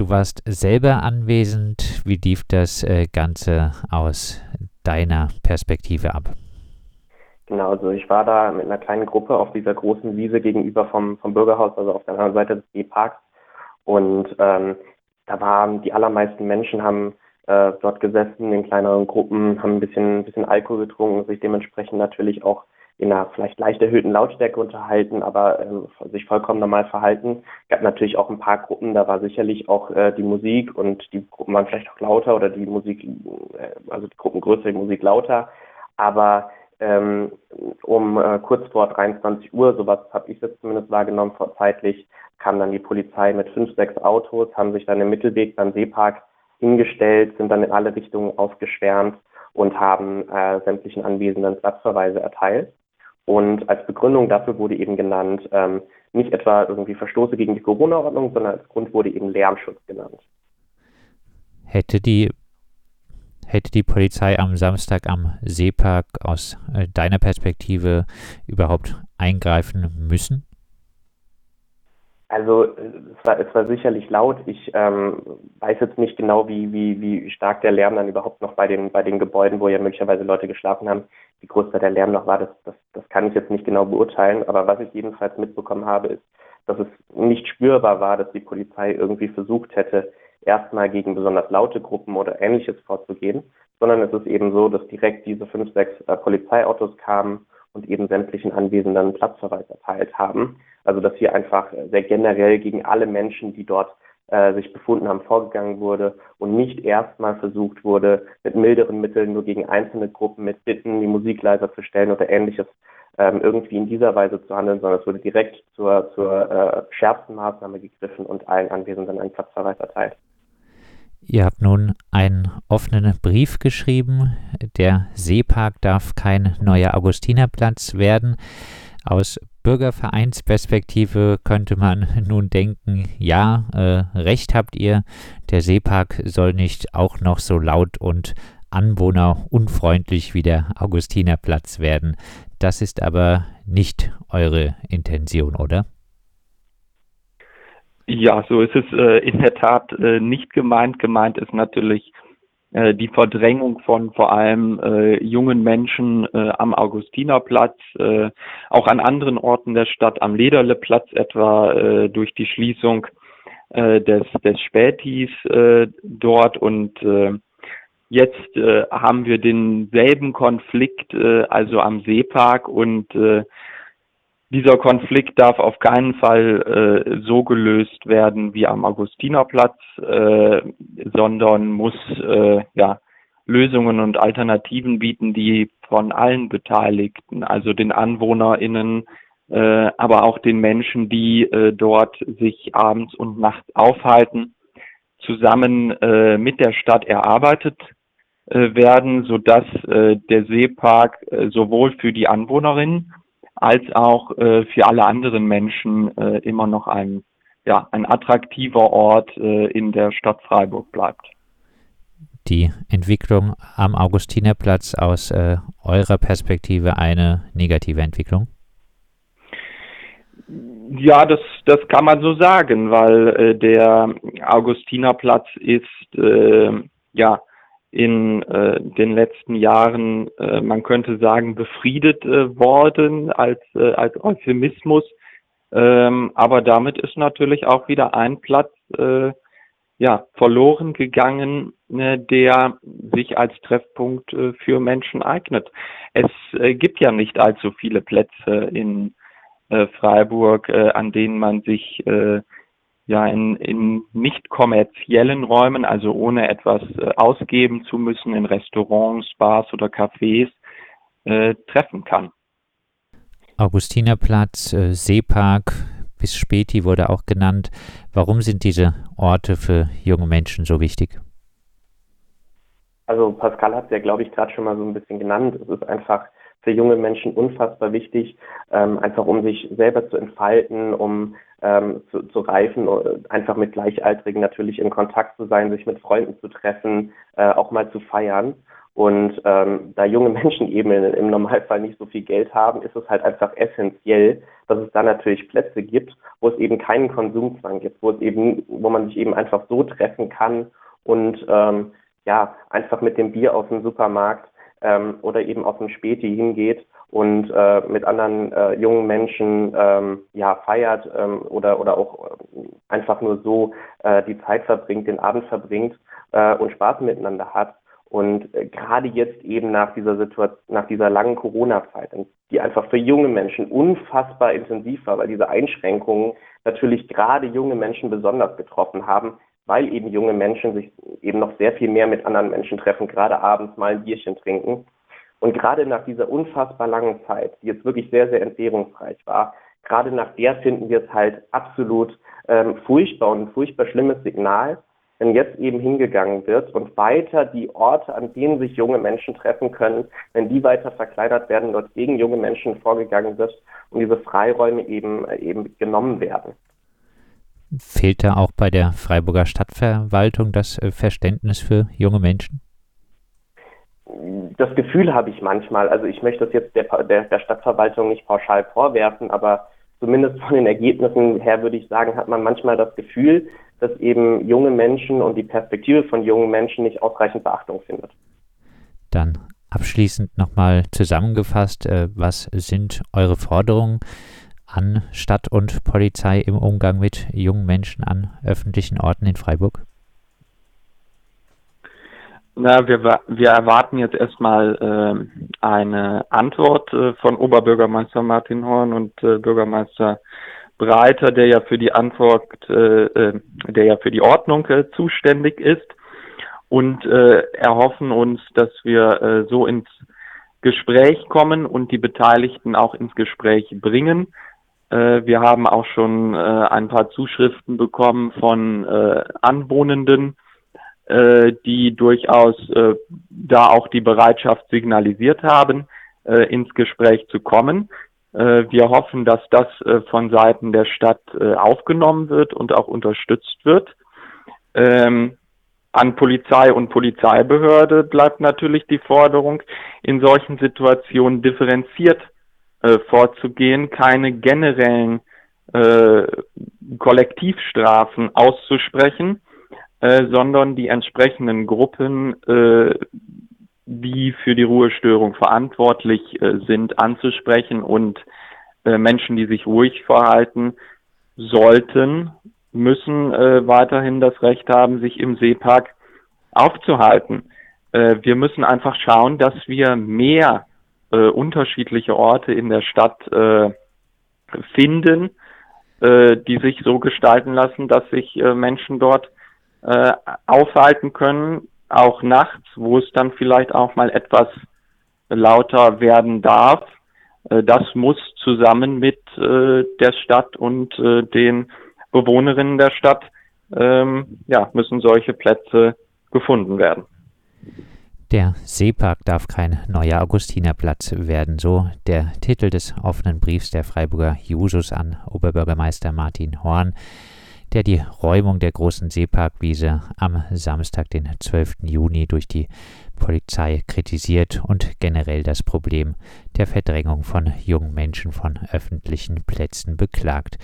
Du warst selber anwesend. Wie lief das äh, Ganze aus deiner Perspektive ab? Genau, also ich war da mit einer kleinen Gruppe auf dieser großen Wiese gegenüber vom, vom Bürgerhaus, also auf der anderen Seite des E-Parks. Und ähm, da waren die allermeisten Menschen haben äh, dort gesessen in kleineren Gruppen, haben ein bisschen, ein bisschen Alkohol getrunken, sich dementsprechend natürlich auch in einer vielleicht leicht erhöhten Lautstärke unterhalten, aber ähm, sich vollkommen normal verhalten. Gab natürlich auch ein paar Gruppen, da war sicherlich auch äh, die Musik und die Gruppen waren vielleicht auch lauter oder die Musik, äh, also die Gruppengröße, die Musik lauter. Aber ähm, um äh, kurz vor 23 Uhr, sowas habe ich jetzt zumindest wahrgenommen, vor zeitlich, kam dann die Polizei mit fünf, sechs Autos, haben sich dann im Mittelweg beim Seepark hingestellt, sind dann in alle Richtungen aufgeschwärmt und haben äh, sämtlichen Anwesenden Platzverweise erteilt. Und als Begründung dafür wurde eben genannt, ähm, nicht etwa irgendwie Verstoße gegen die Corona-Ordnung, sondern als Grund wurde eben Lärmschutz genannt. Hätte die, hätte die Polizei am Samstag am Seepark aus äh, deiner Perspektive überhaupt eingreifen müssen? Also es war, es war sicherlich laut. Ich ähm, weiß jetzt nicht genau, wie, wie, wie stark der Lärm dann überhaupt noch bei den, bei den Gebäuden, wo ja möglicherweise Leute geschlafen haben, wie groß da der Lärm noch war, das, das, das kann ich jetzt nicht genau beurteilen. Aber was ich jedenfalls mitbekommen habe, ist, dass es nicht spürbar war, dass die Polizei irgendwie versucht hätte, erstmal gegen besonders laute Gruppen oder ähnliches vorzugehen, sondern es ist eben so, dass direkt diese fünf, sechs äh, Polizeiautos kamen und eben sämtlichen Anwesenden Platzverweis erteilt haben. Also dass hier einfach sehr generell gegen alle Menschen, die dort äh, sich befunden haben, vorgegangen wurde und nicht erstmal versucht wurde, mit milderen Mitteln nur gegen einzelne Gruppen mit Bitten, die Musik leiser zu stellen oder ähnliches ähm, irgendwie in dieser Weise zu handeln, sondern es wurde direkt zur, zur äh, schärfsten Maßnahme gegriffen und allen Anwesenden einen Platzverweis erteilt. Ihr habt nun einen offenen Brief geschrieben. Der Seepark darf kein neuer Augustinerplatz werden. Aus Bürgervereinsperspektive könnte man nun denken, ja, äh, recht habt ihr, der Seepark soll nicht auch noch so laut und anwohnerunfreundlich wie der Augustinerplatz werden. Das ist aber nicht eure Intention, oder? Ja, so ist es äh, in der Tat äh, nicht gemeint. Gemeint ist natürlich die Verdrängung von vor allem äh, jungen Menschen äh, am Augustinerplatz, äh, auch an anderen Orten der Stadt, am Lederleplatz etwa äh, durch die Schließung äh, des, des Spätis äh, dort. Und äh, Jetzt äh, haben wir denselben Konflikt, äh, also am Seepark. Und äh, dieser Konflikt darf auf keinen Fall äh, so gelöst werden wie am Augustinerplatz, äh, sondern muss äh, ja, Lösungen und Alternativen bieten, die von allen Beteiligten, also den AnwohnerInnen, äh, aber auch den Menschen, die äh, dort sich abends und nachts aufhalten, zusammen äh, mit der Stadt erarbeitet äh, werden, sodass äh, der Seepark äh, sowohl für die Anwohnerinnen als auch äh, für alle anderen Menschen äh, immer noch ein, ja, ein attraktiver Ort äh, in der Stadt Freiburg bleibt. Die Entwicklung am Augustinerplatz aus äh, eurer Perspektive eine negative Entwicklung? Ja, das, das kann man so sagen, weil äh, der Augustinerplatz ist äh, ja in äh, den letzten Jahren, äh, man könnte sagen, befriedet äh, worden als, äh, als Euphemismus. Ähm, aber damit ist natürlich auch wieder ein Platz äh, ja, verloren gegangen, äh, der sich als Treffpunkt äh, für Menschen eignet. Es äh, gibt ja nicht allzu viele Plätze in äh, Freiburg, äh, an denen man sich äh, ja in, in nicht kommerziellen Räumen, also ohne etwas äh, ausgeben zu müssen, in Restaurants, Bars oder Cafés äh, treffen kann. Augustinerplatz, äh, Seepark bis Späti wurde auch genannt. Warum sind diese Orte für junge Menschen so wichtig? Also Pascal hat es ja, glaube ich, gerade schon mal so ein bisschen genannt. Es ist einfach für junge Menschen unfassbar wichtig, ähm, einfach um sich selber zu entfalten, um ähm, zu, zu reifen, einfach mit Gleichaltrigen natürlich in Kontakt zu sein, sich mit Freunden zu treffen, äh, auch mal zu feiern. Und ähm, da junge Menschen eben im Normalfall nicht so viel Geld haben, ist es halt einfach essentiell, dass es da natürlich Plätze gibt, wo es eben keinen Konsumzwang gibt, wo es eben, wo man sich eben einfach so treffen kann und ähm, ja, einfach mit dem Bier aus dem Supermarkt ähm, oder eben aus dem Späti hingeht und äh, mit anderen äh, jungen Menschen ähm, ja feiert ähm, oder oder auch äh, einfach nur so äh, die Zeit verbringt, den Abend verbringt äh, und Spaß miteinander hat. Und äh, gerade jetzt eben nach dieser Situation, nach dieser langen Corona-Zeit, die einfach für junge Menschen unfassbar intensiv war, weil diese Einschränkungen natürlich gerade junge Menschen besonders getroffen haben, weil eben junge Menschen sich eben noch sehr viel mehr mit anderen Menschen treffen, gerade abends mal ein Bierchen trinken. Und gerade nach dieser unfassbar langen Zeit, die jetzt wirklich sehr, sehr entbehrungsreich war, gerade nach der finden wir es halt absolut ähm, furchtbar und ein furchtbar schlimmes Signal, wenn jetzt eben hingegangen wird und weiter die Orte, an denen sich junge Menschen treffen können, wenn die weiter verkleinert werden, dort gegen junge Menschen vorgegangen wird und diese Freiräume eben, äh, eben genommen werden. Fehlt da auch bei der Freiburger Stadtverwaltung das äh, Verständnis für junge Menschen? Das Gefühl habe ich manchmal. Also ich möchte das jetzt der, der, der Stadtverwaltung nicht pauschal vorwerfen, aber zumindest von den Ergebnissen her würde ich sagen, hat man manchmal das Gefühl, dass eben junge Menschen und die Perspektive von jungen Menschen nicht ausreichend Beachtung findet. Dann abschließend nochmal zusammengefasst, äh, was sind eure Forderungen an Stadt und Polizei im Umgang mit jungen Menschen an öffentlichen Orten in Freiburg? Na, wir, wir erwarten jetzt erstmal äh, eine Antwort äh, von Oberbürgermeister Martin Horn und äh, Bürgermeister Breiter, der ja für die Antwort, äh, äh, der ja für die Ordnung äh, zuständig ist und erhoffen uns, dass wir so ins Gespräch kommen und die Beteiligten auch ins Gespräch bringen. Wir haben auch schon ein paar Zuschriften bekommen von Anwohnenden, die durchaus äh, da auch die Bereitschaft signalisiert haben, äh, ins Gespräch zu kommen. Äh, wir hoffen, dass das äh, von Seiten der Stadt äh, aufgenommen wird und auch unterstützt wird. Ähm, an Polizei und Polizeibehörde bleibt natürlich die Forderung, in solchen Situationen differenziert äh, vorzugehen, keine generellen äh, Kollektivstrafen auszusprechen, äh, sondern die entsprechenden Gruppen die für die Ruhestörung verantwortlich äh, sind, anzusprechen und äh, Menschen, die sich ruhig verhalten, sollten, müssen äh, weiterhin das Recht haben, sich im Seepark aufzuhalten. Äh, wir müssen einfach schauen, dass wir mehr äh, unterschiedliche Orte in der Stadt äh, finden, die sich so gestalten lassen, dass sich Menschen dort aufhalten können, auch nachts, wo es dann vielleicht auch mal etwas lauter werden darf. Äh, das muss zusammen mit äh, der Stadt und äh, den Bewohnerinnen der Stadt, ähm, ja, müssen solche Plätze gefunden werden. Der Seepark darf kein neuer Augustinerplatz werden, so der Titel des offenen Briefs der Freiburger Jusos an Oberbürgermeister Martin Horn der die Räumung der großen Seeparkwiese am Samstag, den 12. Juni, durch die Polizei kritisiert und generell das Problem der Verdrängung von jungen Menschen von öffentlichen Plätzen beklagt.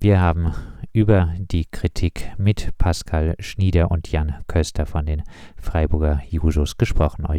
Wir haben über die Kritik mit Pascal Schnieder und Jan Köster von den Freiburger Jusos gesprochen. Euch